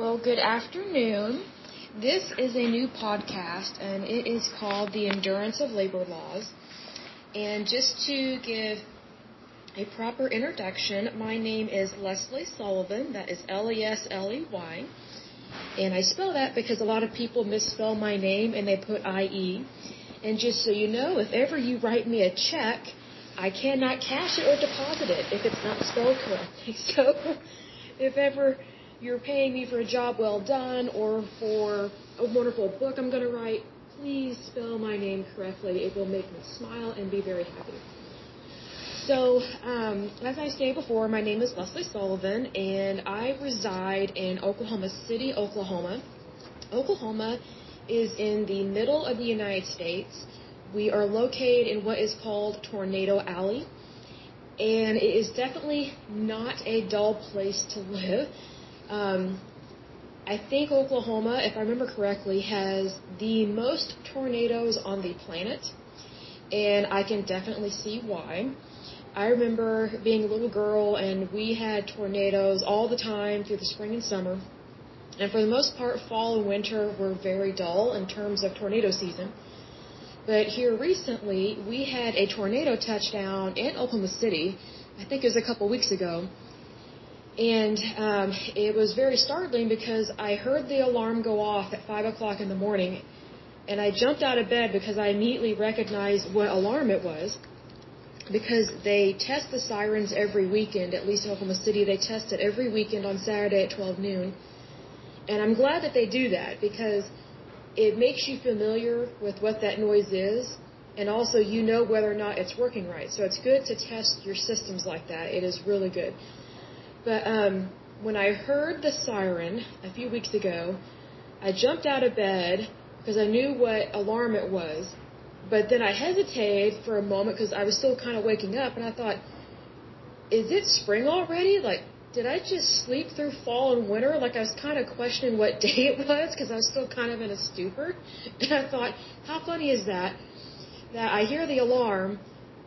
Well, good afternoon. This is a new podcast, and it is called The Endurance of Labor Laws. And just to give a proper introduction, my name is Lesley Sullivan. That is L E S L E Y. And I spell that because a lot of people misspell my name and they put I E. And just so you know, if ever you write me a check, I cannot cash it or deposit it if it's not spelled correctly. So if ever you're paying me for a job well done or for a wonderful book I'm going to write, please spell my name correctly. It will make me smile and be very happy. So, um, as I stated before, my name is Lesley Sullivan, and I reside in Oklahoma City, Oklahoma. Oklahoma is in the middle of the United States. We are located in what is called Tornado Alley, and it is definitely not a dull place to live. Um, I think Oklahoma, if I remember correctly, has the most tornadoes on the planet, and I can definitely see why. I remember being a little girl, and we had tornadoes all the time through the spring and summer. And for the most part, fall and winter were very dull in terms of tornado season. But here recently, we had a tornado touchdown in Oklahoma City. I think it was a couple weeks ago. And um, it was very startling because I heard the alarm go off at 5 o'clock in the morning, and I jumped out of bed because I immediately recognized what alarm it was. Because they test the sirens every weekend, at least in Oklahoma City, they test it every weekend on Saturday at 12 noon. And I'm glad that they do that because it makes you familiar with what that noise is, and also you know whether or not it's working right. So it's good to test your systems like that. It is really good. But um, when I heard the siren a few weeks ago, I jumped out of bed because I knew what alarm it was. But then I hesitated for a moment because I was still kind of waking up, and I thought, is it spring already? Like, did I just sleep through fall and winter? Like, I was kind of questioning what day it was because I was still kind of in a stupor. And I thought, how funny is that? That I hear the alarm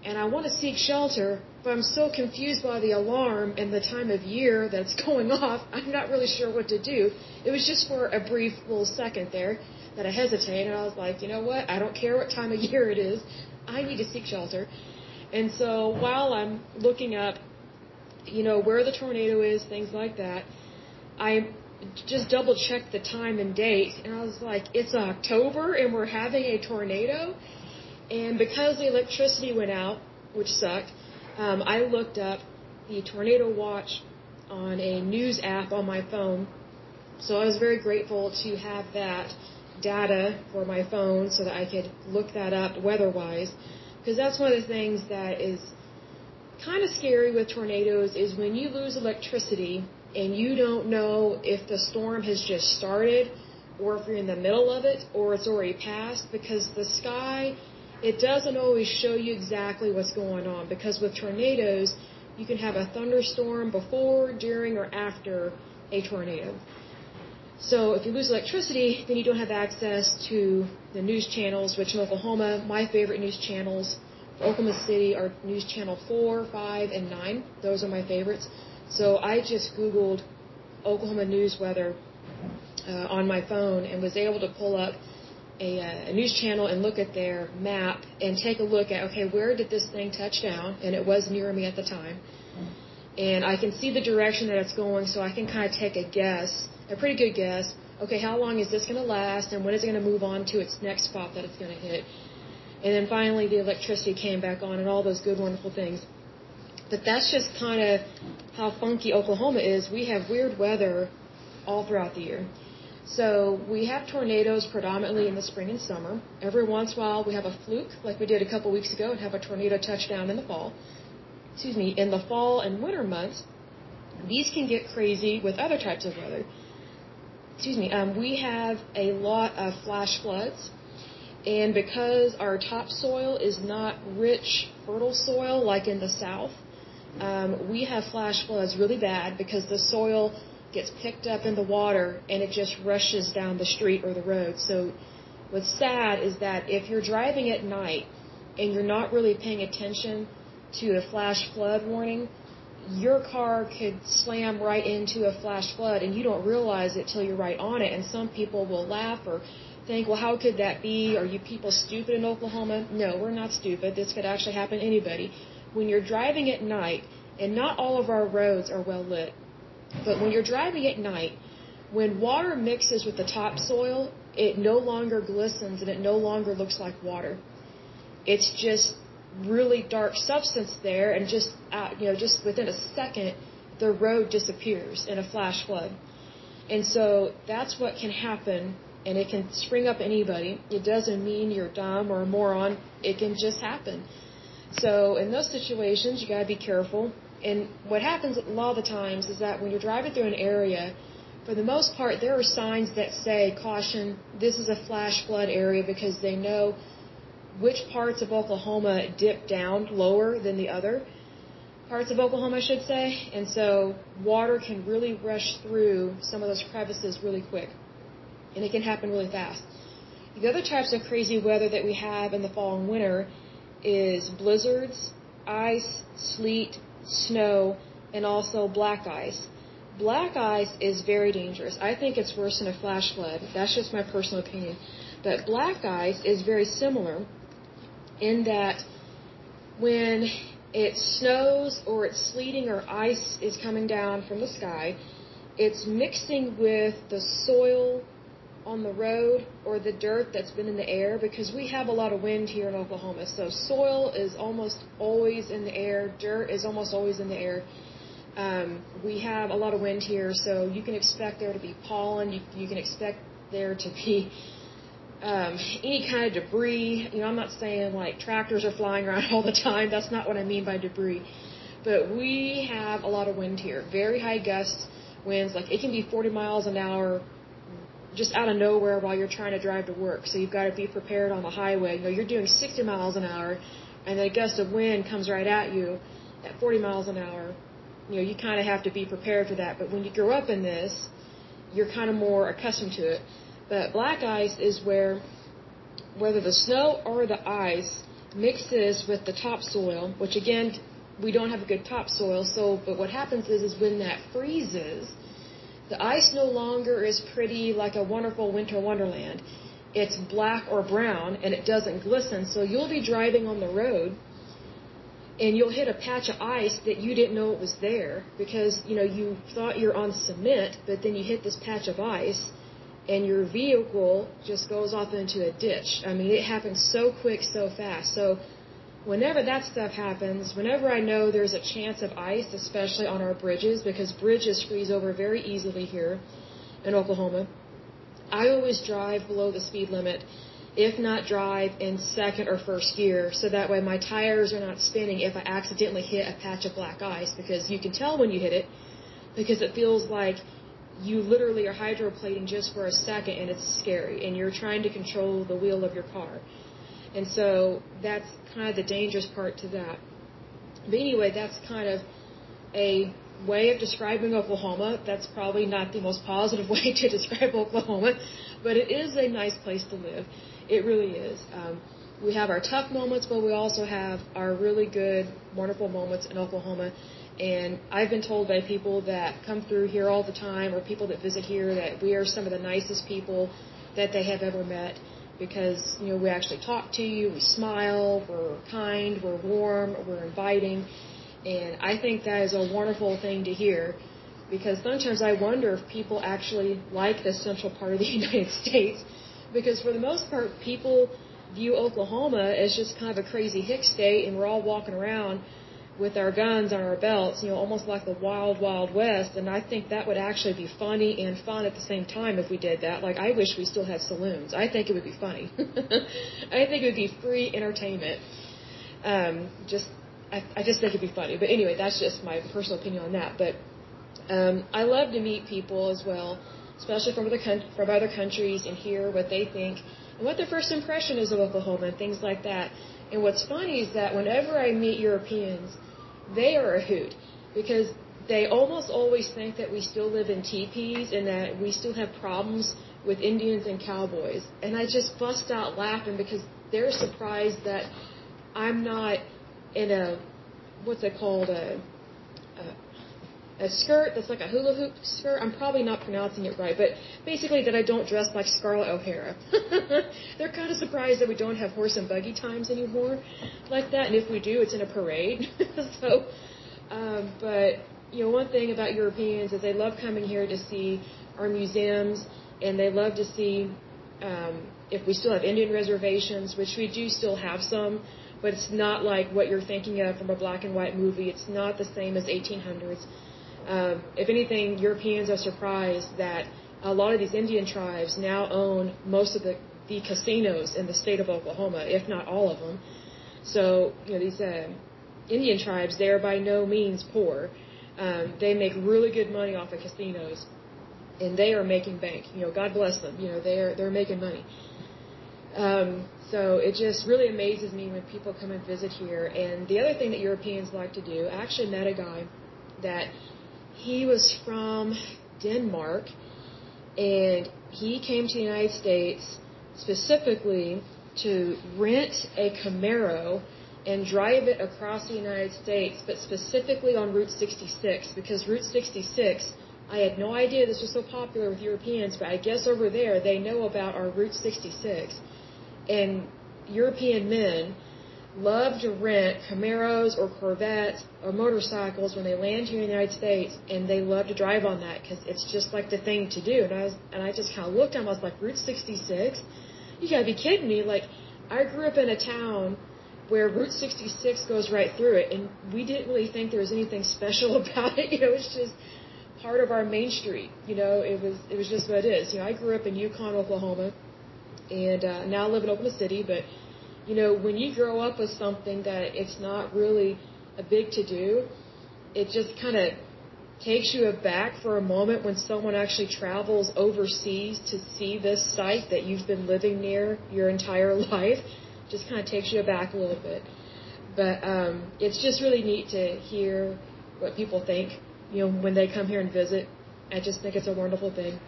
and I want to seek shelter, but I'm so confused by the alarm and the time of year that's going off, I'm not really sure what to do. It was just for a brief little second there that I hesitated, and I was like, you know what? I don't care what time of year it is. I need to seek shelter. And so while I'm looking up, you know, where the tornado is, things like that, I just double checked the time and date, and I was like, it's October and we're having a tornado? And because the electricity went out, which sucked, um, I looked up the tornado watch on a news app on my phone. So I was very grateful to have that data for my phone so that I could look that up weather-wise. Because that's one of the things that is kind of scary with tornadoes is when you lose electricity and you don't know if the storm has just started or if you're in the middle of it or it's already passed because the sky it doesn't always show you exactly what's going on because with tornadoes, you can have a thunderstorm before, during, or after a tornado. So if you lose electricity, then you don't have access to the news channels, which in Oklahoma, my favorite news channels for Oklahoma City are News Channel 4, 5, and 9. Those are my favorites. So I just Googled Oklahoma news weather uh, on my phone and was able to pull up a, uh, a news channel and look at their map and take a look at okay where did this thing touch down? And it was near me at the time. And I can see the direction that it's going so I can kind of take a guess a pretty good guess okay how long is this going to last and when is it going to move on to its next spot that it's going to hit? And then finally the electricity came back on and all those good wonderful things. But that's just kind of how funky Oklahoma is. We have weird weather all throughout the year so we have tornadoes predominantly in the spring and summer. Every once in a while we have a fluke, like we did a couple weeks ago, and have a tornado touchdown in the fall. Excuse me, in the fall and winter months, these can get crazy with other types of weather. Excuse me, um, we have a lot of flash floods, and because our topsoil is not rich, fertile soil like in the south, um, we have flash floods really bad because the soil gets picked up in the water and it just rushes down the street or the road. So what's sad is that if you're driving at night and you're not really paying attention to a flash flood warning, your car could slam right into a flash flood and you don't realize it till you're right on it. And some people will laugh or think, well, how could that be? Are you people stupid in Oklahoma? No, we're not stupid. This could actually happen to anybody. When you're driving at night, and not all of our roads are well lit, but when you're driving at night, when water mixes with the topsoil, it no longer glistens and it no longer looks like water. It's just really dark substance there, and just uh, you know, just within a second, the road disappears in a flash flood. And so that's what can happen, and it can spring up anybody. It doesn't mean you're dumb or a moron. It can just happen. So in those situations, you gotta be careful. And what happens a lot of the times is that when you're driving through an area, for the most part, there are signs that say, caution, this is a flash flood area because they know which parts of Oklahoma dip down lower than the other parts of Oklahoma, I should say. And so water can really rush through some of those crevices really quick. And it can happen really fast. The other types of crazy weather that we have in the fall and winter is blizzards, ice, sleet, snow, and also black ice. Black ice is very dangerous. I think it's worse than a flash flood. That's just my personal opinion. But black ice is very similar in that when it snows or it's sleeting or ice is coming down from the sky, it's mixing with the soil on the road or the dirt that's been in the air because we have a lot of wind here in Oklahoma. So soil is almost always in the air, dirt is almost always in the air. Um, we have a lot of wind here, so you can expect there to be pollen. You, you can expect there to be um, any kind of debris. You know, I'm not saying like tractors are flying around all the time. That's not what I mean by debris. But we have a lot of wind here. Very high gust winds. Like it can be 40 miles an hour just out of nowhere while you're trying to drive to work. So you've got to be prepared on the highway. You know, you're doing 60 miles an hour, and a gust of wind comes right at you at 40 miles an hour. You know, you kind of have to be prepared for that. But when you grow up in this, you're kind of more accustomed to it. But black ice is where whether the snow or the ice mixes with the topsoil, which again we don't have a good topsoil. So, but what happens is, is when that freezes, the ice no longer is pretty like a wonderful winter wonderland. It's black or brown and it doesn't glisten. So you'll be driving on the road and you'll hit a patch of ice that you didn't know it was there because you know you thought you're on cement, but then you hit this patch of ice and your vehicle just goes off into a ditch. I mean, it happens so quick, so fast. So whenever that stuff happens, whenever I know there's a chance of ice, especially on our bridges, because bridges freeze over very easily here in Oklahoma, I always drive below the speed limit, if not drive in second or first gear, so that way my tires are not spinning if I accidentally hit a patch of black ice, because you can tell when you hit it, because it feels like you literally are hydroplating just for a second and it's scary and you're trying to control the wheel of your car. And so that's kind of the dangerous part to that. But anyway, that's kind of a way of describing Oklahoma. That's probably not the most positive way to describe Oklahoma, but it is a nice place to live. It really is. Um, we have our tough moments, but we also have our really good, wonderful moments in Oklahoma. And I've been told by people that come through here all the time or people that visit here that we are some of the nicest people that they have ever met because, you know, we actually talk to you, we smile, we're kind, we're warm, we're inviting. And I think that is a wonderful thing to hear because sometimes I wonder if people actually like the central part of the United States because for the most part people view Oklahoma as just kind of a crazy hick state and we're all walking around with our guns on our belts, you know, almost like the wild, wild west. And I think that would actually be funny and fun at the same time if we did that. Like, I wish we still had saloons. I think it would be funny. I think it would be free entertainment. Um, just, I, I just think it'd be funny. But anyway, that's just my personal opinion on that. But um, I love to meet people as well, especially from other from other countries, and hear what they think and what their first impression is of Oklahoma and things like that. And what's funny is that whenever I meet Europeans, they are a hoot because they almost always think that we still live in teepees and that we still have problems with Indians and cowboys. And I just bust out laughing because they're surprised that I'm not in a, what's it called, a a skirt that's like a hula hoop skirt. I'm probably not pronouncing it right, but basically that I don't dress like Scarlett O'Hara. They're kind of surprised that we don't have horse and buggy times anymore like that, and if we do, it's in a parade. so, um, but you know, one thing about Europeans is they love coming here to see our museums, and they love to see um, if we still have Indian reservations, which we do still have some, but it's not like what you're thinking of from a black and white movie. It's not the same as 1800s. Um, if anything, Europeans are surprised that a lot of these Indian tribes now own most of the, the casinos in the state of Oklahoma, if not all of them. So, you know, these uh, Indian tribes, they are by no means poor. Um, they make really good money off of casinos, and they are making bank. You know, God bless them. You know, they are they're making money. Um, so it just really amazes me when people come and visit here. And the other thing that Europeans like to do, I actually met a guy that he was from Denmark, and he came to the United States specifically to rent a Camaro and drive it across the United States, but specifically on Route 66, because Route 66, I had no idea this was so popular with Europeans, but I guess over there they know about our Route 66. And European men love to rent Camaros or Corvettes or motorcycles when they land here in the United States, and they love to drive on that because it's just like the thing to do. And I was, and I just kind of looked at them. I was like, Route 66? You gotta be kidding me! Like, I grew up in a town where Route 66 goes right through it, and we didn't really think there was anything special about it. You know, it's just part of our main street. You know, it was it was just what it is. You know, I grew up in Yukon, Oklahoma, and uh, now I live in Oklahoma City, but you know, when you grow up with something that it's not really a big to do, it just kind of takes you aback for a moment when someone actually travels overseas to see this site that you've been living near your entire life. Just kind of takes you aback a little bit. But um, it's just really neat to hear what people think, you know, when they come here and visit. I just think it's a wonderful thing.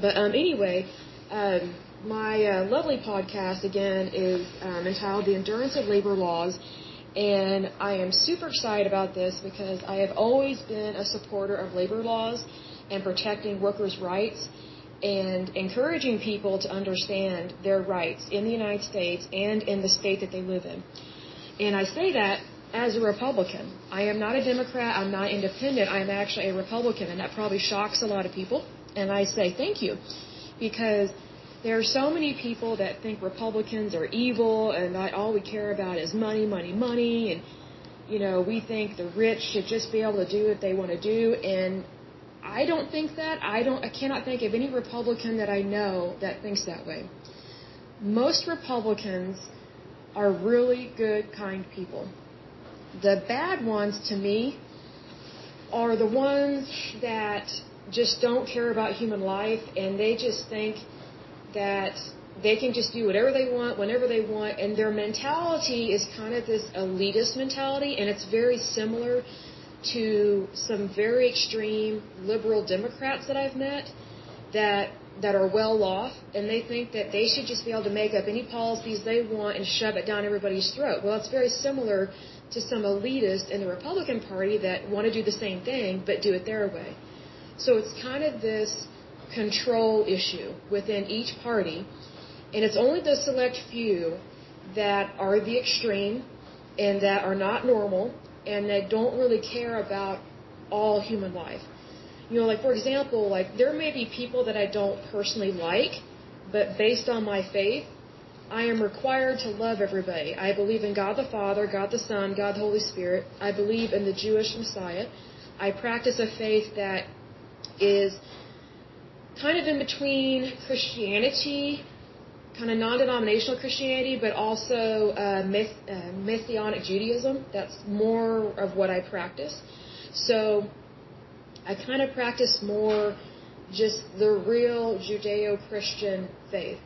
But um, anyway, um, my uh, lovely podcast again is um, entitled The Endurance of Labor Laws. And I am super excited about this because I have always been a supporter of labor laws and protecting workers' rights and encouraging people to understand their rights in the United States and in the state that they live in. And I say that as a Republican. I am not a Democrat, I'm not independent, I am actually a Republican, and that probably shocks a lot of people. And I say thank you because there are so many people that think Republicans are evil and that all we care about is money, money, money, and you know we think the rich should just be able to do what they want to do. And I don't think that. I don't. I cannot think of any Republican that I know that thinks that way. Most Republicans are really good, kind people. The bad ones, to me, are the ones that just don't care about human life and they just think that they can just do whatever they want whenever they want and their mentality is kind of this elitist mentality and it's very similar to some very extreme liberal democrats that I've met that that are well off and they think that they should just be able to make up any policies they want and shove it down everybody's throat. Well, it's very similar to some elitists in the Republican Party that want to do the same thing but do it their way. So it's kind of this control issue within each party, and it's only the select few that are the extreme and that are not normal and that don't really care about all human life. You know, like for example, like there may be people that I don't personally like, but based on my faith, I am required to love everybody. I believe in God the Father, God the Son, God the Holy Spirit. I believe in the Jewish Messiah. I practice a faith that is kind of in between Christianity, kind of non-denominational Christianity, but also uh, myth, uh, Messianic Judaism. That's more of what I practice. So I kind of practice more just the real Judeo-Christian faith.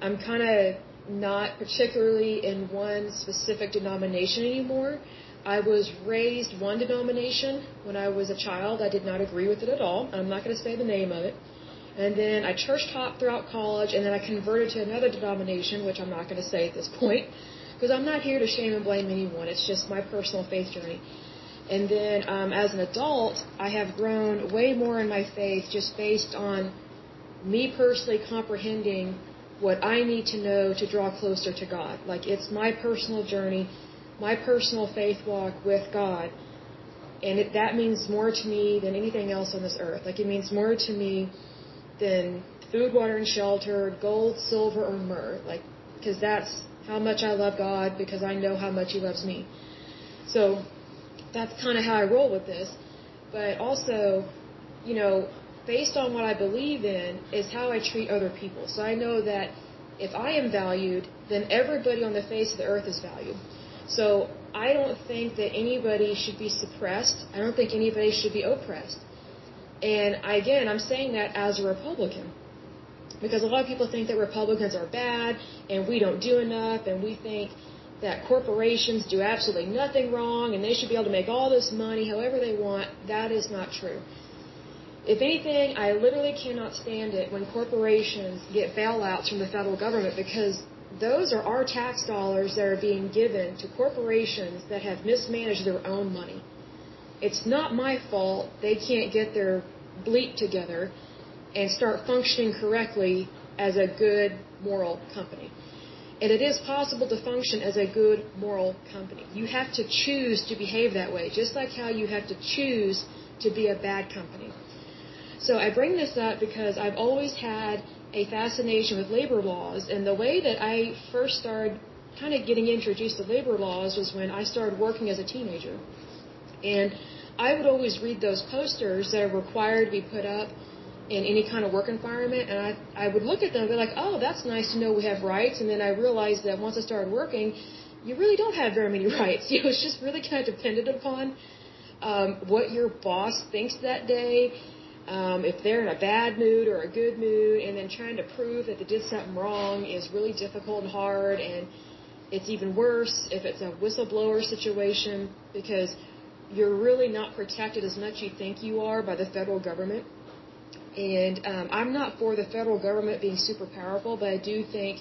I'm kind of not particularly in one specific denomination anymore. I was raised one denomination when I was a child. I did not agree with it at all. I'm not going to say the name of it. And then I church taught throughout college, and then I converted to another denomination, which I'm not going to say at this point, because I'm not here to shame and blame anyone. It's just my personal faith journey. And then um, as an adult, I have grown way more in my faith just based on me personally comprehending what I need to know to draw closer to God. Like it's my personal journey, my personal faith walk with God. And it, that means more to me than anything else on this earth. Like it means more to me than food, water, and shelter, gold, silver, or myrrh. Like, because that's how much I love God because I know how much He loves me. So that's kind of how I roll with this. But also, you know, based on what I believe in is how I treat other people. So I know that if I am valued, then everybody on the face of the earth is valued. So I don't think that anybody should be suppressed. I don't think anybody should be oppressed. And again, I'm saying that as a Republican. Because a lot of people think that Republicans are bad and we don't do enough and we think that corporations do absolutely nothing wrong and they should be able to make all this money however they want. That is not true. If anything, I literally cannot stand it when corporations get bailouts from the federal government because those are our tax dollars that are being given to corporations that have mismanaged their own money. It's not my fault they can't get their bleep together and start functioning correctly as a good moral company. And it is possible to function as a good moral company. You have to choose to behave that way, just like how you have to choose to be a bad company. So I bring this up because I've always had a fascination with labor laws, and the way that I first started kind of getting introduced to labor laws was when I started working as a teenager. And I would always read those posters that are required to be put up in any kind of work environment, and I I would look at them and be like, oh, that's nice to know we have rights, and then I realized that once I started working, you really don't have very many rights. You know, it's just really kind of dependent upon um, what your boss thinks that day um, if they're in a bad mood or a good mood, and then trying to prove that they did something wrong is really difficult and hard, and it's even worse if it's a whistleblower situation because you're really not protected as much you think you are by the federal government. And um, I'm not for the federal government being super powerful, but I do think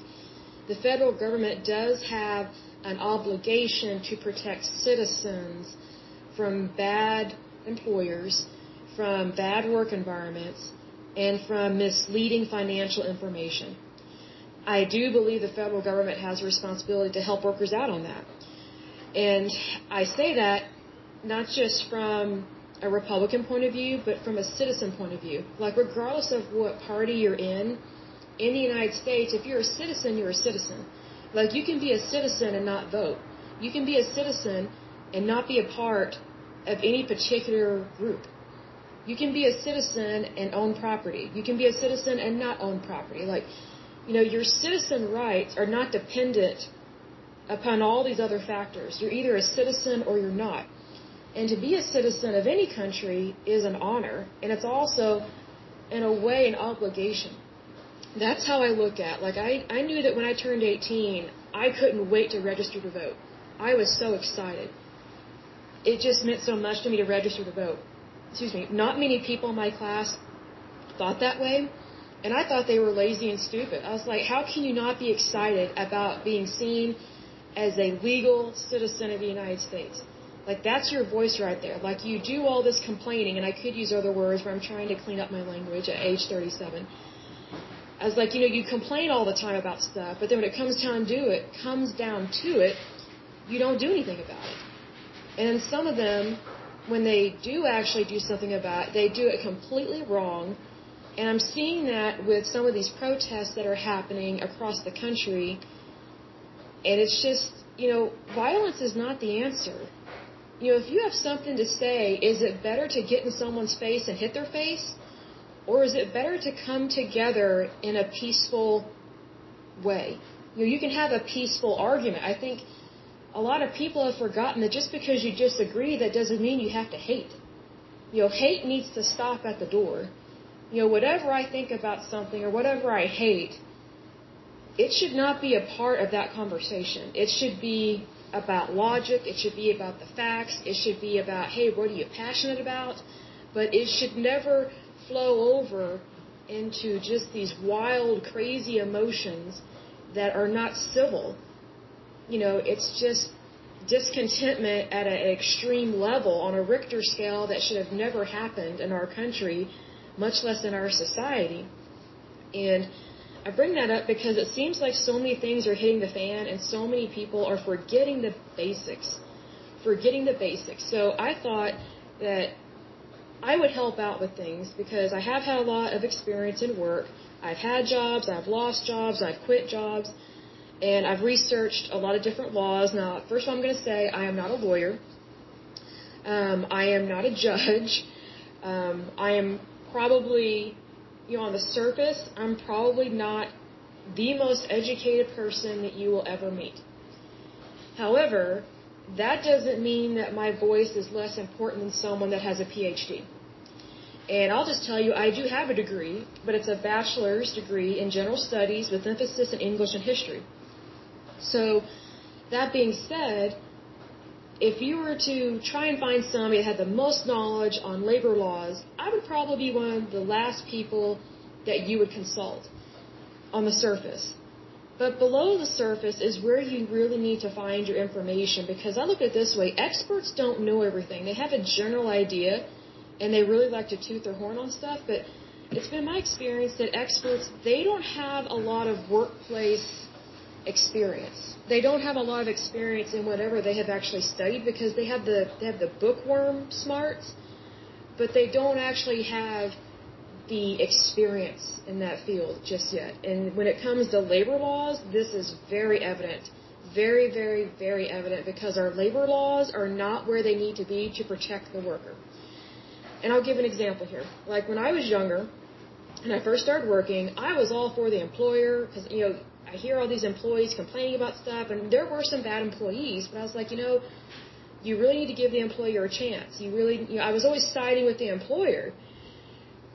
the federal government does have an obligation to protect citizens from bad employers from bad work environments, and from misleading financial information. I do believe the federal government has a responsibility to help workers out on that. And I say that not just from a Republican point of view, but from a citizen point of view. Like, regardless of what party you're in, in the United States, if you're a citizen, you're a citizen. Like, you can be a citizen and not vote. You can be a citizen and not be a part of any particular group. You can be a citizen and own property. You can be a citizen and not own property. Like, you know, your citizen rights are not dependent upon all these other factors. You're either a citizen or you're not. And to be a citizen of any country is an honor, and it's also, in a way, an obligation. That's how I look at. Like I, I knew that when I turned 18, I couldn't wait to register to vote. I was so excited. It just meant so much to me to register to vote excuse me, not many people in my class thought that way. And I thought they were lazy and stupid. I was like, how can you not be excited about being seen as a legal citizen of the United States? Like, that's your voice right there. Like, you do all this complaining, and I could use other words, but I'm trying to clean up my language at age 37. I was like, you know, you complain all the time about stuff, but then when it comes down to do it, comes down to it, you don't do anything about it. And some of them when they do actually do something about it, they do it completely wrong. And I'm seeing that with some of these protests that are happening across the country. And it's just, you know, violence is not the answer. You know, if you have something to say, is it better to get in someone's face and hit their face? Or is it better to come together in a peaceful way? You know, you can have a peaceful argument. I think a lot of people have forgotten that just because you disagree, that doesn't mean you have to hate. You know, hate needs to stop at the door. You know, whatever I think about something or whatever I hate, it should not be a part of that conversation. It should be about logic. It should be about the facts. It should be about, hey, what are you passionate about? But it should never flow over into just these wild, crazy emotions that are not civil you know, it's just discontentment at an extreme level on a Richter scale that should have never happened in our country, much less in our society. And I bring that up because it seems like so many things are hitting the fan and so many people are forgetting the basics. Forgetting the basics. So I thought that I would help out with things because I have had a lot of experience in work. I've had jobs, I've lost jobs, I've quit jobs, and I've researched a lot of different laws. Now, first of all, I'm going to say I am not a lawyer. Um, I am not a judge. Um, I am probably you know, on the surface, I'm probably not the most educated person that you will ever meet. However, that doesn't mean that my voice is less important than someone that has a PhD. And I'll just tell you, I do have a degree, but it's a bachelor's degree in general studies with emphasis in English and history. So, that being said, if you were to try and find somebody that had the most knowledge on labor laws, I would probably be one of the last people that you would consult on the surface. But below the surface is where you really need to find your information because I look at it this way experts don't know everything. They have a general idea and they really like to toot their horn on stuff, but it's been my experience that experts, they don't have a lot of workplace experience. They don't have a lot of experience in whatever they have actually studied because they have the they have the bookworm smarts, but they don't actually have the experience in that field just yet. And when it comes to labor laws, this is very evident. Very, very, very evident because our labor laws are not where they need to be to protect the worker. And I'll give an example here. Like when I was younger and I first started working, I was all for the employer because, you know, I hear all these employees complaining about stuff, and there were some bad employees, but I was like, you know, you really need to give the employer a chance. You really, you know, I was always siding with the employer.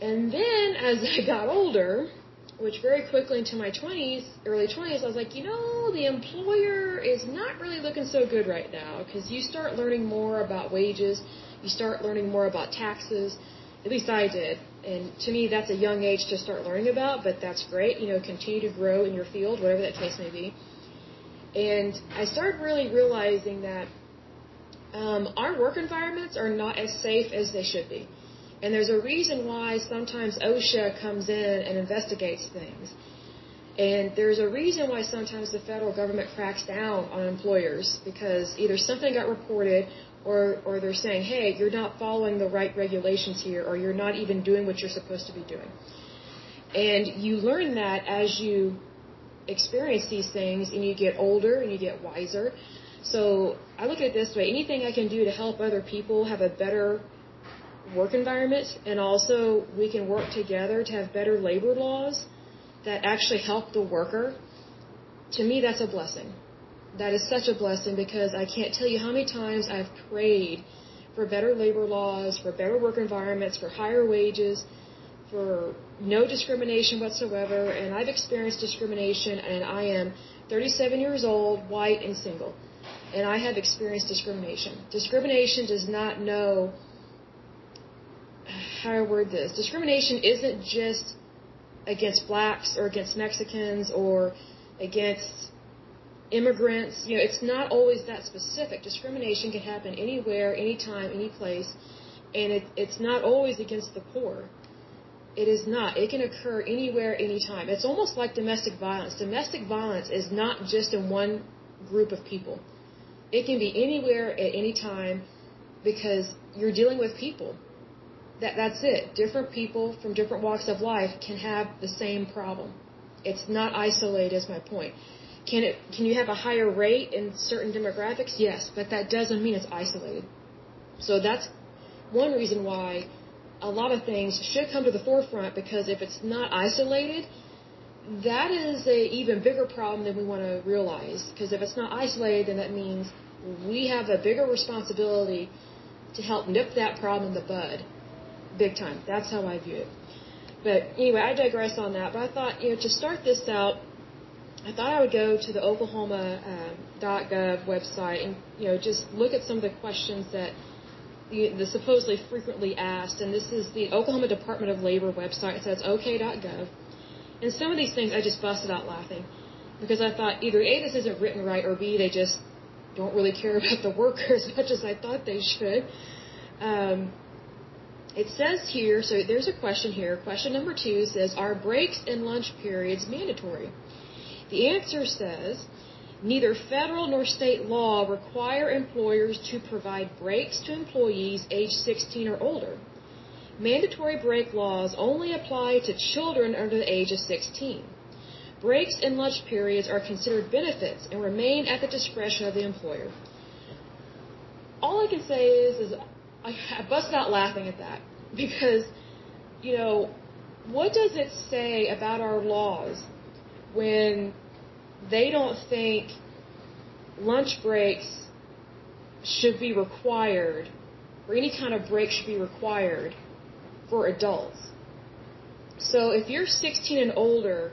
And then as I got older, which very quickly into my 20s, early 20s, I was like, you know, the employer is not really looking so good right now because you start learning more about wages, you start learning more about taxes. At least I did. And to me, that's a young age to start learning about, but that's great. You know, continue to grow in your field, whatever that case may be. And I started really realizing that um, our work environments are not as safe as they should be. And there's a reason why sometimes OSHA comes in and investigates things. And there's a reason why sometimes the federal government cracks down on employers because either something got reported or, or they're saying, hey, you're not following the right regulations here, or you're not even doing what you're supposed to be doing. And you learn that as you experience these things and you get older and you get wiser. So I look at it this way anything I can do to help other people have a better work environment, and also we can work together to have better labor laws that actually help the worker, to me, that's a blessing that is such a blessing because I can't tell you how many times I've prayed for better labor laws, for better work environments, for higher wages, for no discrimination whatsoever. And I've experienced discrimination, and I am 37 years old, white, and single. And I have experienced discrimination. Discrimination does not know how I word this. Discrimination isn't just against blacks or against Mexicans or against immigrants. You know, it's not always that specific. Discrimination can happen anywhere, anytime, any place, and it, it's not always against the poor. It is not. It can occur anywhere, anytime. It's almost like domestic violence. Domestic violence is not just in one group of people. It can be anywhere at any time because you're dealing with people. That that's it. Different people from different walks of life can have the same problem. It's not isolated is my point. Can it can you have a higher rate in certain demographics? Yes, but that doesn't mean it's isolated. So that's one reason why a lot of things should come to the forefront because if it's not isolated, that is a even bigger problem than we want to realize. Because if it's not isolated, then that means we have a bigger responsibility to help nip that problem in the bud, big time. That's how I view it. But anyway, I digress on that. But I thought, you know, to start this out, I thought I would go to the Oklahoma.gov um, website and you know just look at some of the questions that the, the supposedly frequently asked. And this is the Oklahoma Department of Labor website. So it's OK.gov. And some of these things I just busted out laughing because I thought either A this isn't written right or B they just don't really care about the worker as much as I thought they should. Um, it says here, so there's a question here. Question number two says, Are breaks and lunch periods mandatory? The answer says, Neither federal nor state law require employers to provide breaks to employees age 16 or older. Mandatory break laws only apply to children under the age of 16. Breaks and lunch periods are considered benefits and remain at the discretion of the employer. All I can say is, is I, I bust out laughing at that because, you know, what does it say about our laws when they don't think lunch breaks should be required or any kind of break should be required for adults? So if you're 16 and older,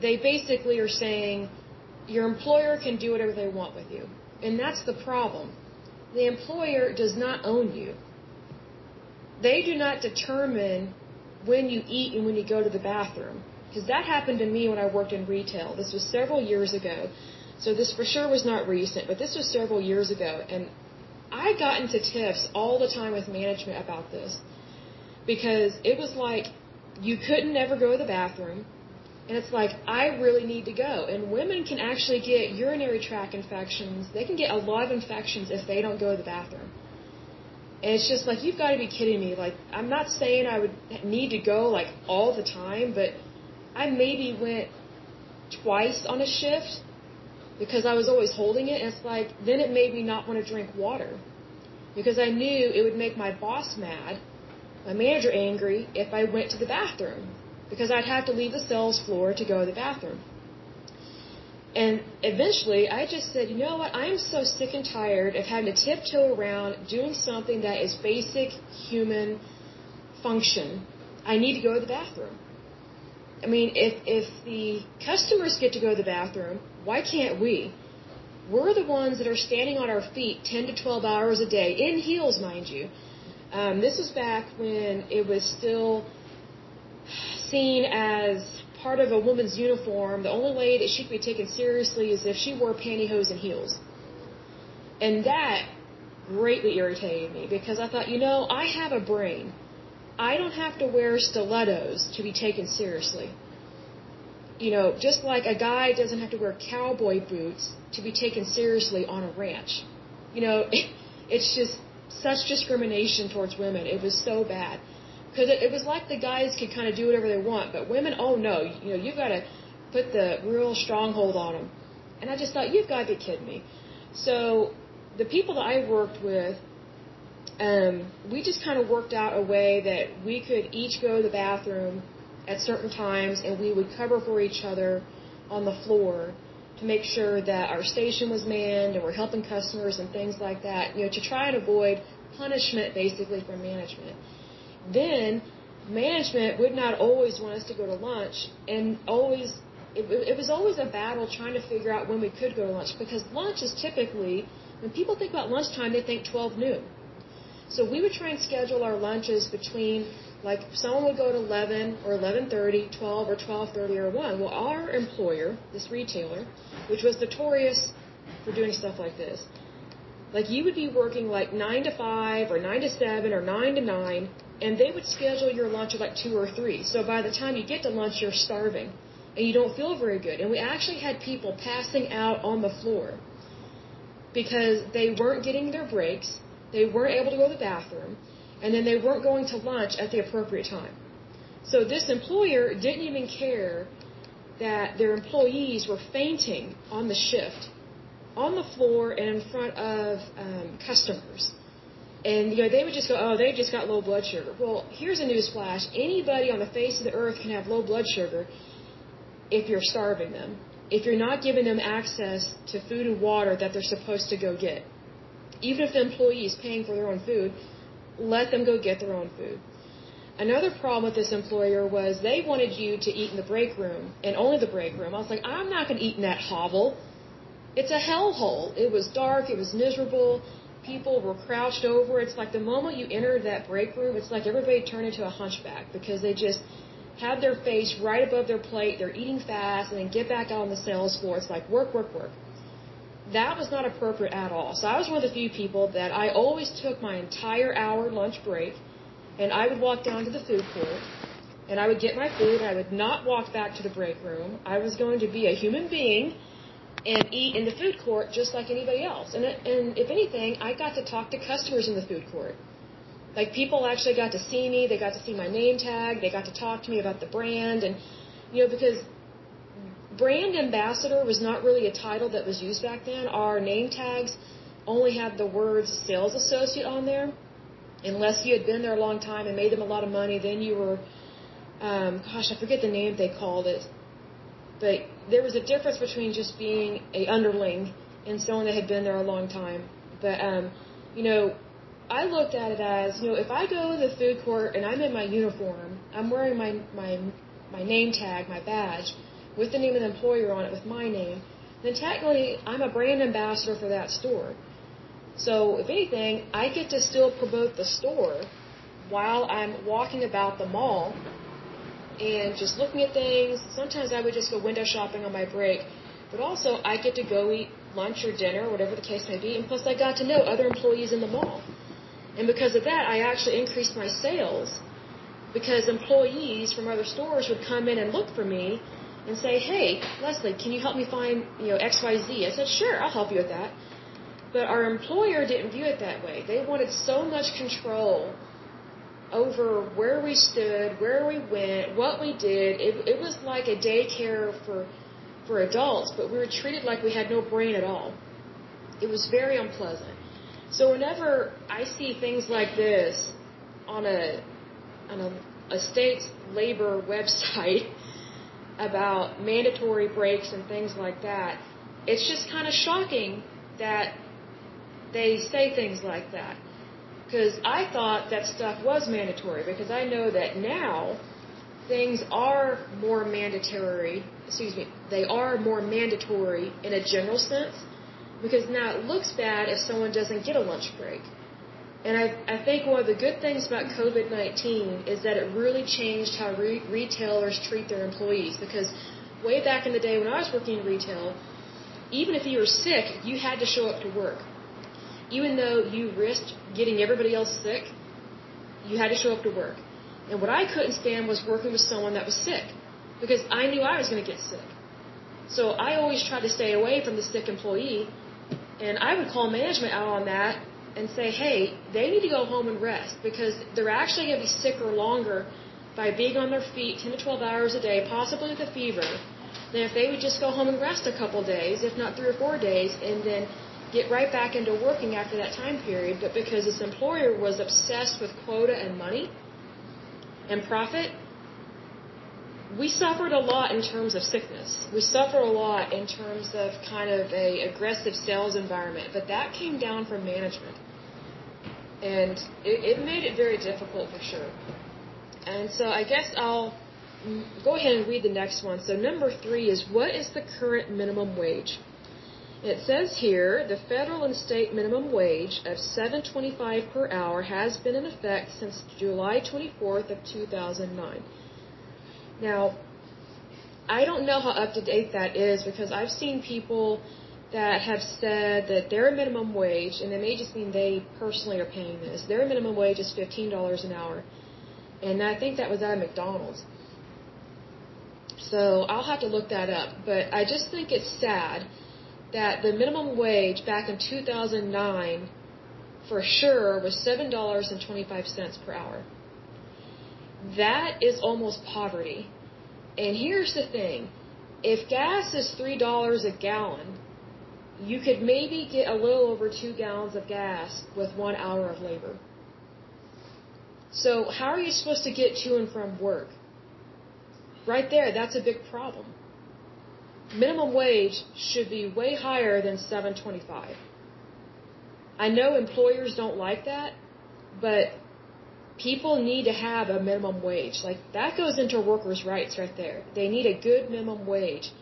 they basically are saying your employer can do whatever they want with you. And that's the problem. The employer does not own you. They do not determine when you eat and when you go to the bathroom. Because that happened to me when I worked in retail. This was several years ago. So this for sure was not recent, but this was several years ago. And I got into tiffs all the time with management about this. Because it was like you couldn't ever go to the bathroom. And it's like, I really need to go. And women can actually get urinary tract infections. They can get a lot of infections if they don't go to the bathroom. And it's just like, you've got to be kidding me. Like, I'm not saying I would need to go, like, all the time, but I maybe went twice on a shift because I was always holding it. And it's like, then it made me not want to drink water because I knew it would make my boss mad, my manager angry if I went to the bathroom because I'd have to leave the sales floor to go to the bathroom. And eventually, I just said, you know what? I'm so sick and tired of having to tiptoe around doing something that is basic human function. I need to go to the bathroom. I mean, if if the customers get to go to the bathroom, why can't we? We're the ones that are standing on our feet 10 to 12 hours a day, in heels, mind you. Um, this was back when it was still seen as part of a woman's uniform, the only way that she could be taken seriously is if she wore pantyhose and heels. And that greatly irritated me because I thought, you know, I have a brain. I don't have to wear stilettos to be taken seriously. You know, just like a guy doesn't have to wear cowboy boots to be taken seriously on a ranch. You know, it's just such discrimination towards women. It was so bad because it, it was like the guys could kind of do whatever they want, but women, oh no, you know, you've got to put the real stronghold on them. And I just thought, you've got to be kidding me. So the people that I worked with, um, we just kind of worked out a way that we could each go to the bathroom at certain times, and we would cover for each other on the floor to make sure that our station was manned and we're helping customers and things like that, you know, to try and avoid punishment basically from management. Then management would not always want us to go to lunch and always it, it was always a battle trying to figure out when we could go to lunch because lunch is typically when people think about lunchtime they think 12 noon so we would try and schedule our lunches between like someone would go at 11 or 11:30, 12 or 12:30 or 1. Well, our employer, this retailer, which was notorious for doing stuff like this, like you would be working like 9 to 5 or 9 to 7 or 9 to 9 and they would schedule your lunch at like 2 or 3. So by the time you get to lunch you're starving and you don't feel very good. And we actually had people passing out on the floor because they weren't getting their breaks, they weren't able to go to the bathroom, and then they weren't going to lunch at the appropriate time. So this employer didn't even care that their employees were fainting on the shift, on the floor and in front of um, customers. And you know they would just go, oh, they just got low blood sugar. Well, here's a news flash: anybody on the face of the earth can have low blood sugar if you're starving them, if you're not giving them access to food and water that they're supposed to go get. Even if the employee is paying for their own food, let them go get their own food. Another problem with this employer was they wanted you to eat in the break room and only the break room. I was like, I'm not going to eat in that hovel. It's a hellhole. It was dark. It was miserable people were crouched over. It's like the moment you enter that break room, it's like everybody turned into a hunchback because they just have their face right above their plate. They're eating fast and then get back out on the sales floor. It's like work, work, work. That was not appropriate at all. So I was one of the few people that I always took my entire hour lunch break and I would walk down to the food court and I would get my food. I would not walk back to the break room. I was going to be a human being and eat in the food court just like anybody else. And, and if anything, I got to talk to customers in the food court. Like people actually got to see me, they got to see my name tag, they got to talk to me about the brand and you know because brand ambassador was not really a title that was used back then. Our name tags only had the words sales associate on there. Unless you had been there a long time and made them a lot of money, then you were um gosh, I forget the name they called it. But there was a difference between just being a underling and someone that had been there a long time. But um, you know, I looked at it as, you know, if I go to the food court and I'm in my uniform, I'm wearing my my my name tag, my badge, with the name of the employer on it with my name, then technically I'm a brand ambassador for that store. So if anything, I get to still promote the store while I'm walking about the mall and just looking at things. Sometimes I would just go window shopping on my break, but also I get to go eat lunch or dinner, whatever the case may be, and plus I got to know other employees in the mall. And because of that, I actually increased my sales because employees from other stores would come in and look for me and say, "Hey, Lesley, can you help me find, you know, XYZ?" I said, "Sure, I'll help you with that." But our employer didn't view it that way. They wanted so much control over where we stood, where we went, what we did. It, it was like a daycare for for adults, but we were treated like we had no brain at all. It was very unpleasant. So whenever I see things like this on a on a, a state's labor website about mandatory breaks and things like that, it's just kind of shocking that they say things like that. Because I thought that stuff was mandatory because I know that now things are more mandatory, excuse me, they are more mandatory in a general sense because now it looks bad if someone doesn't get a lunch break. And I, I think one of the good things about COVID 19 is that it really changed how re- retailers treat their employees. Because way back in the day when I was working in retail, even if you were sick, you had to show up to work even though you risked getting everybody else sick, you had to show up to work. And what I couldn't stand was working with someone that was sick because I knew I was going to get sick. So I always tried to stay away from the sick employee, and I would call management out on that and say, hey, they need to go home and rest because they're actually going to be sicker longer by being on their feet 10 to 12 hours a day, possibly with a fever, than if they would just go home and rest a couple days, if not three or four days, and then get right back into working after that time period, but because this employer was obsessed with quota and money and profit, we suffered a lot in terms of sickness. We suffered a lot in terms of kind of a aggressive sales environment, but that came down from management. And it, it made it very difficult for sure. And so I guess I'll go ahead and read the next one. So number three is what is the current minimum wage? It says here the federal and state minimum wage of 7.25 per hour has been in effect since July 24th of 2009. Now, I don't know how up to date that is because I've seen people that have said that their minimum wage, and it may just mean they personally are paying this, their minimum wage is $15 an hour. And I think that was at McDonald's. So I'll have to look that up. But I just think it's sad that the minimum wage back in 2009 for sure was $7.25 per hour. That is almost poverty. And here's the thing if gas is $3 a gallon, you could maybe get a little over two gallons of gas with one hour of labor. So, how are you supposed to get to and from work? Right there, that's a big problem minimum wage should be way higher than 725. I know employers don't like that, but people need to have a minimum wage. Like that goes into workers' rights right there. They need a good minimum wage.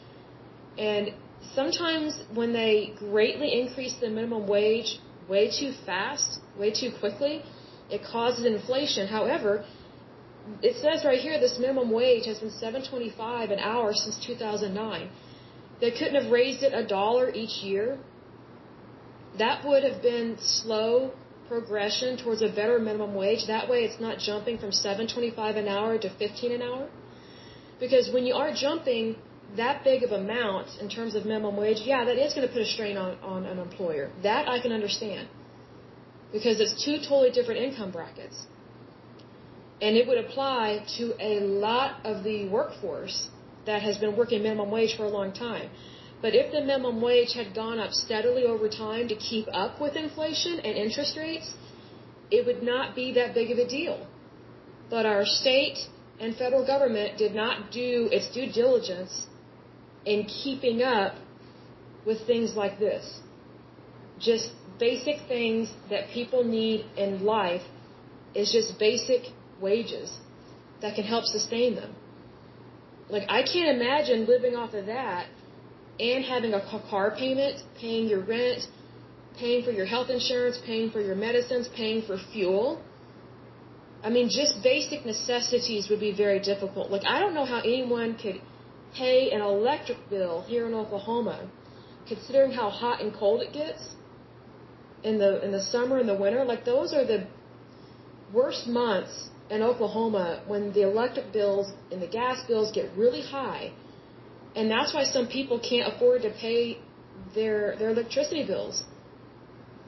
And sometimes when they greatly increase the minimum wage way too fast, way too quickly, it causes inflation. However, it says right here this minimum wage has been 7.25 an hour since 2009 they couldn't have raised it a dollar each year that would have been slow progression towards a better minimum wage. That way it's not jumping from 7.25 an hour to 15 an hour. Because when you are jumping that big of amount in terms of minimum wage, yeah, that is going to put a strain on, on an employer. That I can understand. Because it's two totally different income brackets. And it would apply to a lot of the workforce that has been working minimum wage for a long time. But if the minimum wage had gone up steadily over time to keep up with inflation and interest rates, it would not be that big of a deal. But our state and federal government did not do its due diligence in keeping up with things like this. Just basic things that people need in life is just basic wages that can help sustain them. Like, I can't imagine living off of that and having a car payment, paying your rent, paying for your health insurance, paying for your medicines, paying for fuel. I mean, just basic necessities would be very difficult. Like, I don't know how anyone could pay an electric bill here in Oklahoma, considering how hot and cold it gets in the in the summer and the winter. Like, those are the worst months in Oklahoma when the electric bills and the gas bills get really high and that's why some people can't afford to pay their their electricity bills.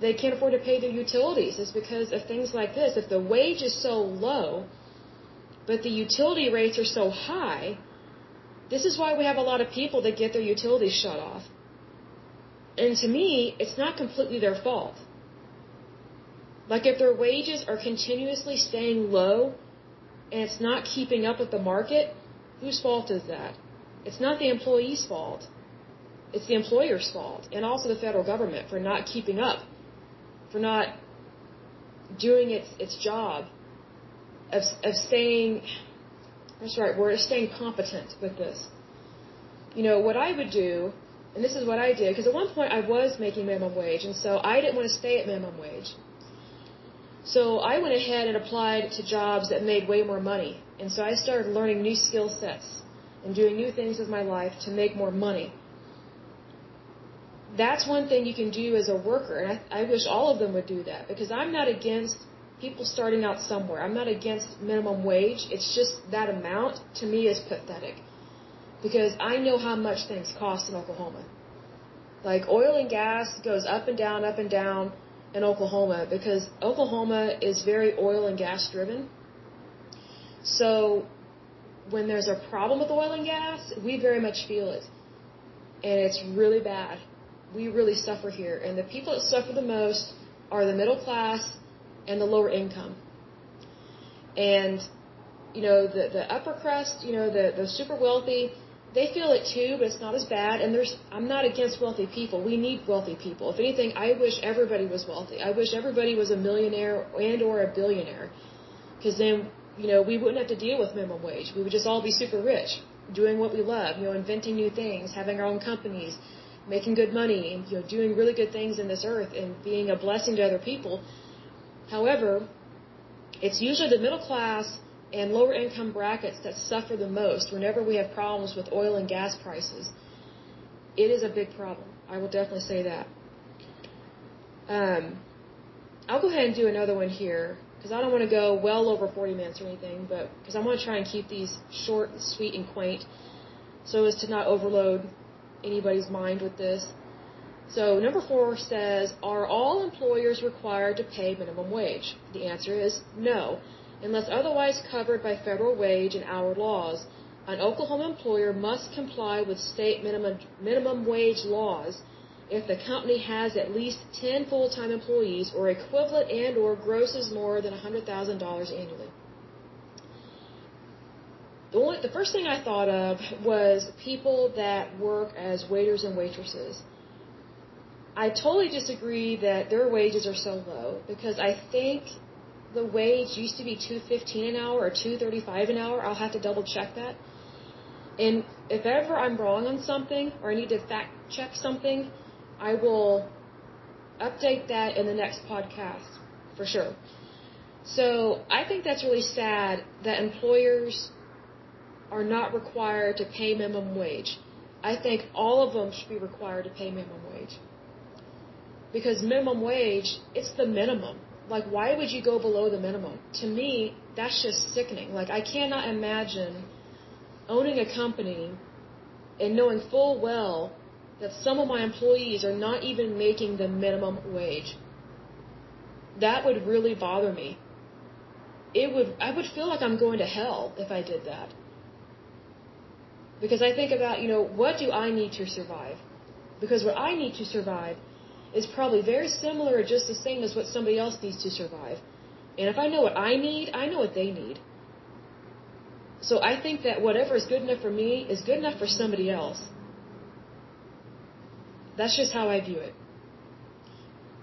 They can't afford to pay their utilities. It's because of things like this. If the wage is so low, but the utility rates are so high, this is why we have a lot of people that get their utilities shut off. And to me, it's not completely their fault. Like if their wages are continuously staying low and it's not keeping up with the market, whose fault is that? It's not the employee's fault. It's the employer's fault, and also the federal government for not keeping up, for not doing its its job of of staying. That's right. Of staying competent with this. You know what I would do, and this is what I did, because at one point I was making minimum wage, and so I didn't want to stay at minimum wage. So I went ahead and applied to jobs that made way more money, and so I started learning new skill sets and doing new things with my life to make more money. That's one thing you can do as a worker, and I, I wish all of them would do that because I'm not against people starting out somewhere. I'm not against minimum wage. It's just that amount to me is pathetic because I know how much things cost in Oklahoma. Like oil and gas goes up and down, up and down in Oklahoma because Oklahoma is very oil and gas driven. So when there's a problem with oil and gas, we very much feel it. And it's really bad. We really suffer here. And the people that suffer the most are the middle class and the lower income. And, you know, the, the upper crust, you know, the, the super wealthy, they feel it too, but it's not as bad. And there's, I'm not against wealthy people. We need wealthy people. If anything, I wish everybody was wealthy. I wish everybody was a millionaire and or a billionaire. Because then you know, we wouldn't have to deal with minimum wage. We would just all be super rich, doing what we love, you know, inventing new things, having our own companies, making good money, and, you know, doing really good things in this earth and being a blessing to other people. However, it's usually the middle class and lower income brackets that suffer the most whenever we have problems with oil and gas prices. It is a big problem. I will definitely say that. Um, I'll go ahead and do another one here because I don't want to go well over 40 minutes or anything, but because I want to try and keep these short, sweet, and quaint so as to not overload anybody's mind with this. So number four says, are all employers required to pay minimum wage? The answer is no. Unless otherwise covered by federal wage and hour laws, an Oklahoma employer must comply with state minimum, minimum wage laws if the company has at least 10 full-time employees or equivalent and or grosses more than $100,000 annually. The, only, the first thing I thought of was people that work as waiters and waitresses. I totally disagree that their wages are so low because I think the wage used to be 215 an hour or 235 an hour. I'll have to double check that. And if ever I'm wrong on something or I need to fact check something, I will update that in the next podcast for sure. So I think that's really sad that employers are not required to pay minimum wage. I think all of them should be required to pay minimum wage. Because minimum wage, it's the minimum. Like, why would you go below the minimum? To me, that's just sickening. Like, I cannot imagine owning a company and knowing full well that some of my employees are not even making the minimum wage. That would really bother me. It would, I would feel like I'm going to hell if I did that. Because I think about, you know, what do I need to survive? Because what I need to survive is probably very similar or just the same as what somebody else needs to survive. And if I know what I need, I know what they need. So I think that whatever is good enough for me is good enough for somebody else. That's just how I view it.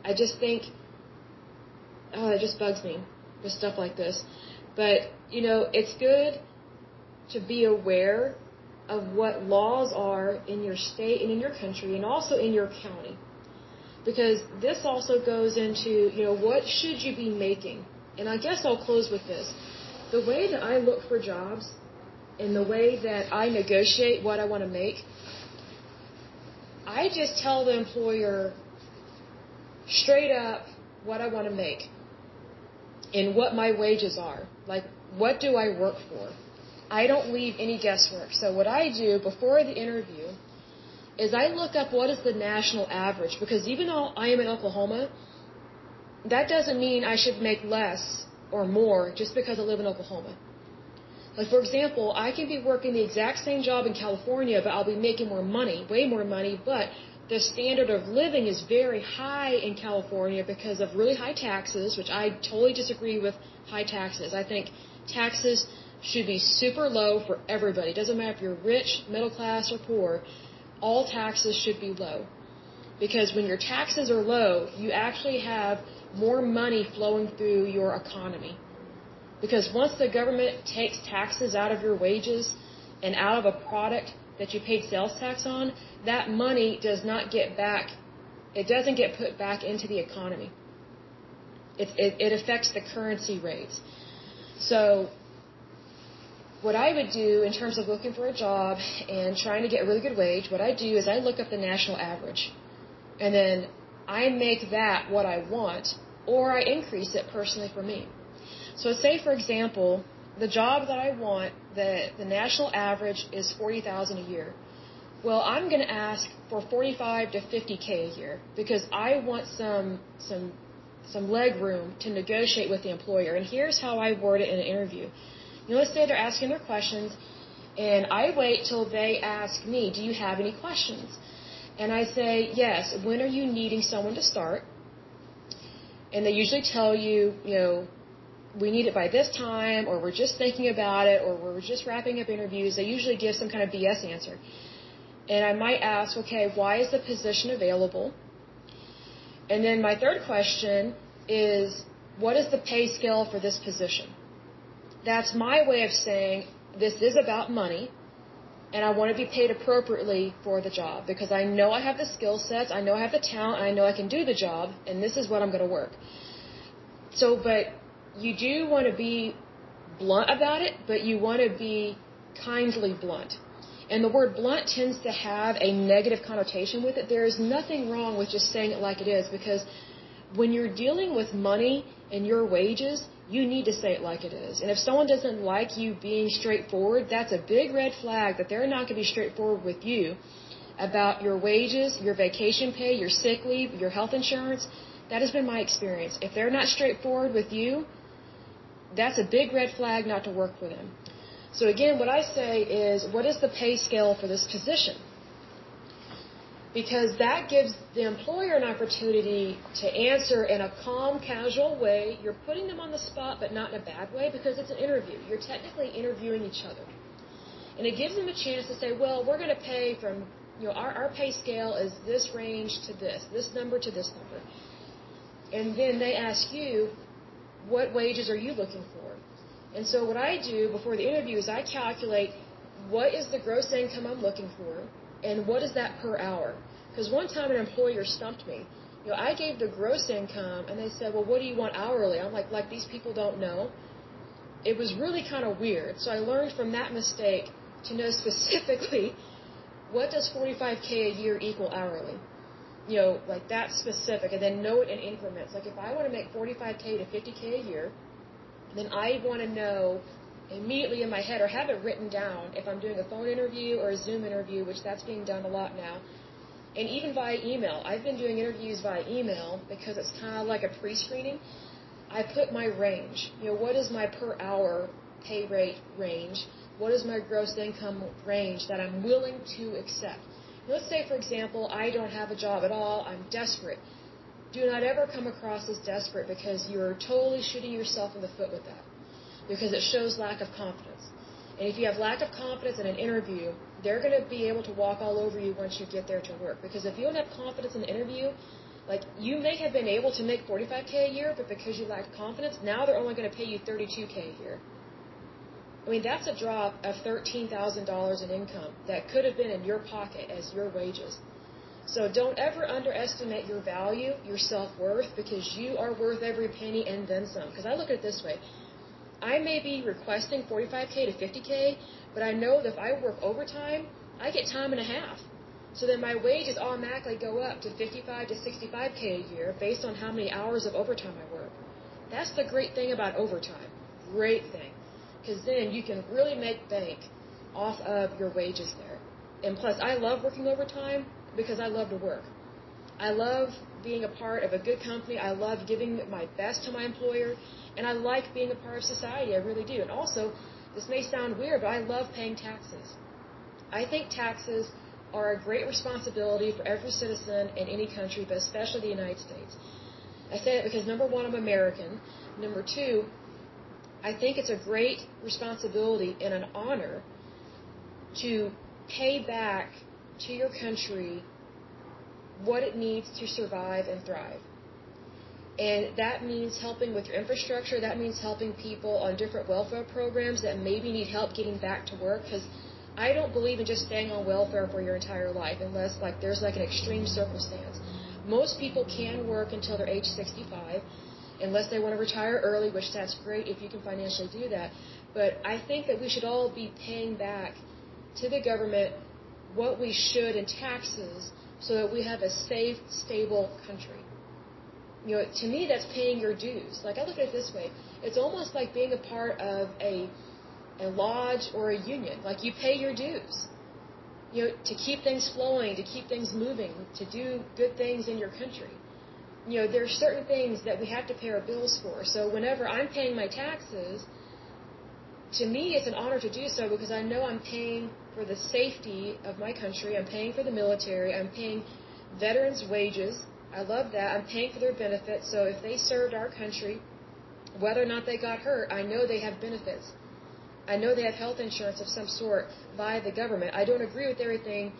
I just think, oh, it just bugs me with stuff like this. But, you know, it's good to be aware of what laws are in your state and in your country and also in your county. Because this also goes into, you know, what should you be making? And I guess I'll close with this. The way that I look for jobs and the way that I negotiate what I want to make, I just tell the employer straight up what I want to make and what my wages are. Like, what do I work for? I don't leave any guesswork. So what I do before the interview is I look up what is the national average because even though I am in Oklahoma, that doesn't mean I should make less or more just because I live in Oklahoma. Like for example, I can be working the exact same job in California, but I'll be making more money, way more money, but the standard of living is very high in California because of really high taxes, which I totally disagree with high taxes. I think taxes should be super low for everybody. It doesn't matter if you're rich, middle class, or poor. All taxes should be low. Because when your taxes are low, you actually have more money flowing through your economy. Because once the government takes taxes out of your wages and out of a product that you paid sales tax on, that money does not get back, it doesn't get put back into the economy. It, it, it affects the currency rates. So what I would do in terms of looking for a job and trying to get a really good wage, what I do is I look up the national average. And then I make that what I want, or I increase it personally for me. So say, for example, the job that I want, the, the national average is 40000 a year. Well, I'm going to ask for 45 to 50k a year because I want some some some leg room to negotiate with the employer. And here's how I word it in an interview. You know, let's say they're asking their questions, and I wait till they ask me, "Do you have any questions?" And I say, "Yes. When are you needing someone to start?" And they usually tell you, you know, we need it by this time, or we're just thinking about it, or we're just wrapping up interviews. They usually give some kind of BS answer. And I might ask, okay, why is the position available? And then my third question is, what is the pay scale for this position? That's my way of saying this is about money and I want to be paid appropriately for the job because I know I have the skill sets, I know I have the talent, I know I can do the job, and this is what I'm going to work. So, but you do want to be blunt about it, but you want to be kindly blunt. And the word blunt tends to have a negative connotation with it. There is nothing wrong with just saying it like it is because when you're dealing with money and your wages, you need to say it like it is. And if someone doesn't like you being straightforward, that's a big red flag that they're not going to be straightforward with you about your wages, your vacation pay, your sick leave, your health insurance. That has been my experience. If they're not straightforward with you, that's a big red flag not to work for them. So again, what I say is, what is the pay scale for this position? because that gives the employer an opportunity to answer in a calm, casual way. You're putting them on the spot, but not in a bad way because it's an interview. You're technically interviewing each other. And it gives them a chance to say, well, we're going to pay from, you know, our, our pay scale is this range to this, this number to this number. And then they ask you, what wages are you looking for? And so what I do before the interview is I calculate what is the gross income I'm looking for and what is that per hour? Because one time an employer stumped me. You know, I gave the gross income, and they said, "Well, what do you want hourly?" I'm like, "Like these people don't know." It was really kind of weird. So I learned from that mistake to know specifically what does 45k a year equal hourly. You know, like that specific, and then know it in increments. Like if I want to make 45k to 50k a year, then I want to know immediately in my head or have it written down if I'm doing a phone interview or a Zoom interview, which that's being done a lot now. And even via email. I've been doing interviews via email because it's kind of like a pre-screening. I put my range. You know, what is my per hour pay rate range? What is my gross income range that I'm willing to accept? Let's say, for example, I don't have a job at all. I'm desperate. Do not ever come across as desperate because you're totally shooting yourself in the foot with that. Because it shows lack of confidence. And if you have lack of confidence in an interview, they're going to be able to walk all over you once you get there to work. Because if you don't have confidence in the interview, like you may have been able to make 45k a year, but because you lack confidence, now they're only going to pay you 32k a year. I mean, that's a drop of $13,000 in income that could have been in your pocket as your wages. So don't ever underestimate your value, your self-worth, because you are worth every penny and then some. Because I look at it this way. I may be requesting 45K to 50K, but I know that if I work overtime, I get time and a half. So then my wages automatically go up to 55 to 65K a year based on how many hours of overtime I work. That's the great thing about overtime. Great thing because then you can really make bank off of your wages there. And plus, I love working overtime because I love to work. I love being a part of a good company. I love giving my best to my employer. And I like being a part of society. I really do. And also, this may sound weird, but I love paying taxes. I think taxes are a great responsibility for every citizen in any country, but especially the United States. I say that because number one, I'm American. Number two, I think it's a great responsibility and an honor to pay back to your country what it needs to survive and thrive. And that means helping with your infrastructure. That means helping people on different welfare programs that maybe need help getting back to work. Because I don't believe in just staying on welfare for your entire life unless like there's like an extreme circumstance. Most people can work until they're age 65 unless they want to retire early, which that's great if you can financially do that. But I think that we should all be paying back to the government what we should in taxes so that we have a safe, stable country. You know, to me, that's paying your dues. Like I look at it this way: it's almost like being a part of a a lodge or a union. Like you pay your dues. You know, to keep things flowing, to keep things moving, to do good things in your country you know, there are certain things that we have to pay our bills for. So whenever I'm paying my taxes, to me it's an honor to do so because I know I'm paying for the safety of my country. I'm paying for the military. I'm paying veterans' wages. I love that. I'm paying for their benefits. So if they served our country, whether or not they got hurt, I know they have benefits. I know they have health insurance of some sort by the government. I don't agree with everything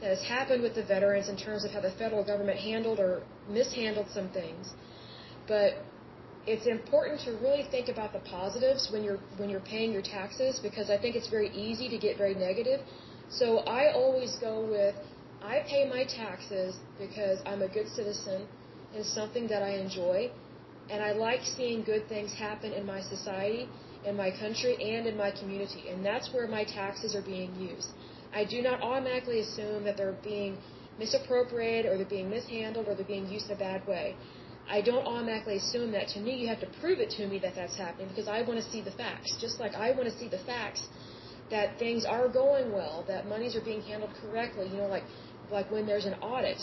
that has happened with the veterans in terms of how the federal government handled or mishandled some things. But it's important to really think about the positives when you're when you're paying your taxes because I think it's very easy to get very negative. So I always go with I pay my taxes because I'm a good citizen and something that I enjoy and I like seeing good things happen in my society, in my country and in my community and that's where my taxes are being used. I do not automatically assume that they're being misappropriated or they're being mishandled or they're being used in a bad way. I don't automatically assume that. To me, you have to prove it to me that that's happening because I want to see the facts. Just like I want to see the facts that things are going well, that monies are being handled correctly. You know, like like when there's an audit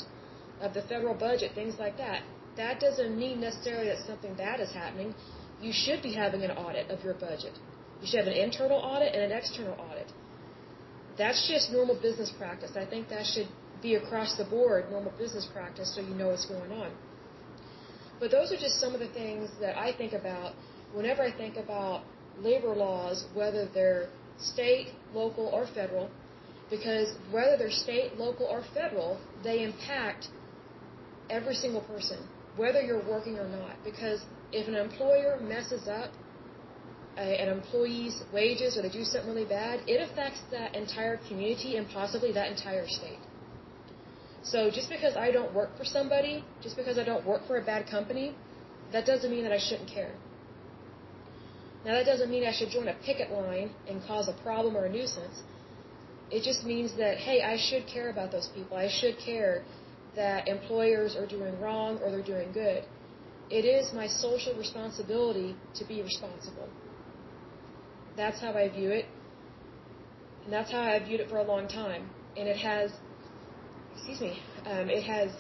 of the federal budget, things like that. That doesn't mean necessarily that something bad is happening. You should be having an audit of your budget. You should have an internal audit and an external audit. That's just normal business practice. I think that should be across the board normal business practice so you know what's going on. But those are just some of the things that I think about whenever I think about labor laws, whether they're state, local, or federal, because whether they're state, local, or federal, they impact every single person, whether you're working or not. Because if an employer messes up an employee's wages or they do something really bad, it affects that entire community and possibly that entire state. So just because I don't work for somebody, just because I don't work for a bad company, that doesn't mean that I shouldn't care. Now that doesn't mean I should join a picket line and cause a problem or a nuisance. It just means that, hey, I should care about those people. I should care that employers are doing wrong or they're doing good. It is my social responsibility to be responsible. That's how I view it. And that's how I viewed it for a long time. And it has, excuse me, um, it has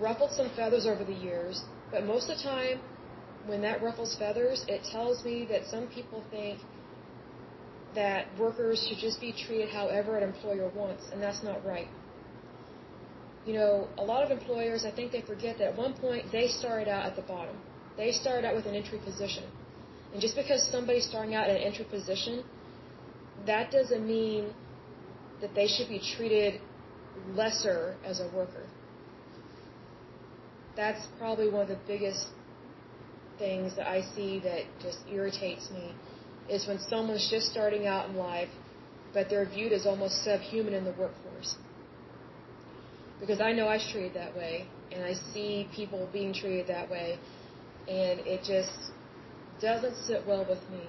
ruffled some feathers over the years. But most of the time, when that ruffles feathers, it tells me that some people think that workers should just be treated however an employer wants, and that's not right. You know, a lot of employers, I think they forget that at one point they started out at the bottom. They started out with an entry position. And just because somebody's starting out in an entry position, that doesn't mean that they should be treated lesser as a worker. That's probably one of the biggest things that I see that just irritates me is when someone's just starting out in life, but they're viewed as almost subhuman in the workforce. Because I know I was treated that way, and I see people being treated that way, and it just doesn't sit well with me.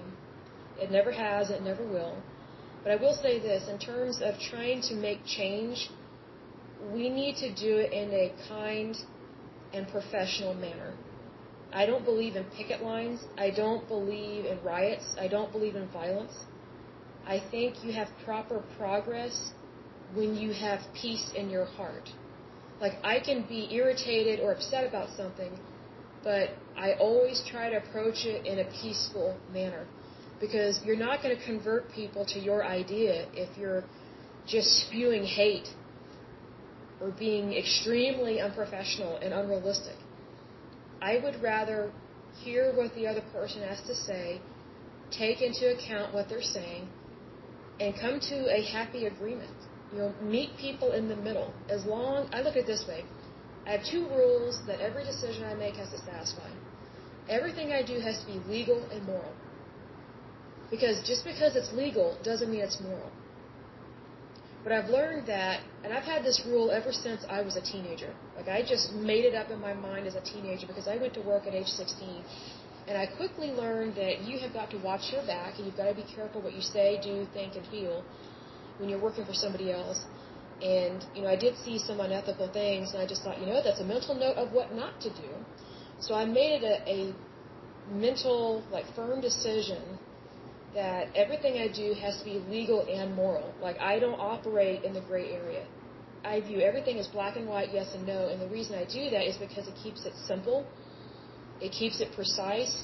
It never has, it never will. But I will say this in terms of trying to make change, we need to do it in a kind and professional manner. I don't believe in picket lines. I don't believe in riots. I don't believe in violence. I think you have proper progress when you have peace in your heart. Like, I can be irritated or upset about something, but I always try to approach it in a peaceful manner. Because you're not going to convert people to your idea if you're just spewing hate or being extremely unprofessional and unrealistic. I would rather hear what the other person has to say, take into account what they're saying, and come to a happy agreement. You know, meet people in the middle. As long, I look at it this way. I have two rules that every decision I make has to satisfy. Everything I do has to be legal and moral. Because just because it's legal doesn't mean it's moral. But I've learned that, and I've had this rule ever since I was a teenager. Like I just made it up in my mind as a teenager because I went to work at age 16. And I quickly learned that you have got to watch your back and you've got to be careful what you say, do, think, and feel when you're working for somebody else. And, you know, I did see some unethical things and I just thought, you know, that's a mental note of what not to do. So I made it a, a mental, like, firm decision that everything I do has to be legal and moral. Like, I don't operate in the gray area. I view everything as black and white, yes and no, and the reason I do that is because it keeps it simple, it keeps it precise,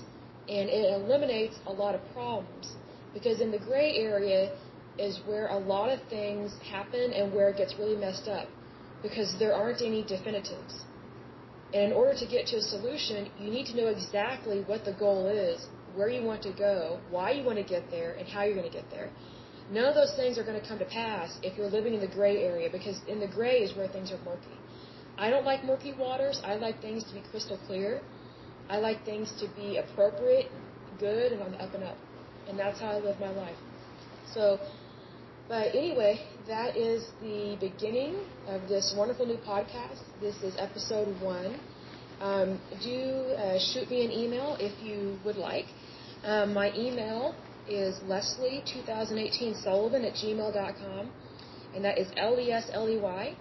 and it eliminates a lot of problems. Because in the gray area is where a lot of things happen and where it gets really messed up. Because there aren't any definitives. And in order to get to a solution, you need to know exactly what the goal is where you want to go, why you want to get there, and how you're going to get there. None of those things are going to come to pass if you're living in the gray area because in the gray is where things are murky. I don't like murky waters. I like things to be crystal clear. I like things to be appropriate, good, and on the up and up. And that's how I live my life. So, but anyway, that is the beginning of this wonderful new podcast. This is episode one. Um, do uh, shoot me an email if you would like. Um, my email is lesley2018sullivan at gmail.com, and that is L E S L E Y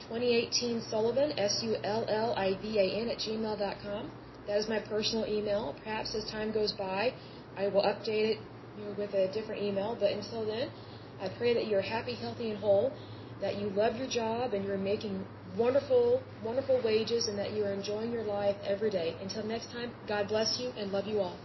2018 Sullivan, S U L L I V A N, at gmail.com. That is my personal email. Perhaps as time goes by, I will update it you know, with a different email, but until then, I pray that you're happy, healthy, and whole, that you love your job, and you're making wonderful, wonderful wages, and that you are enjoying your life every day. Until next time, God bless you and love you all.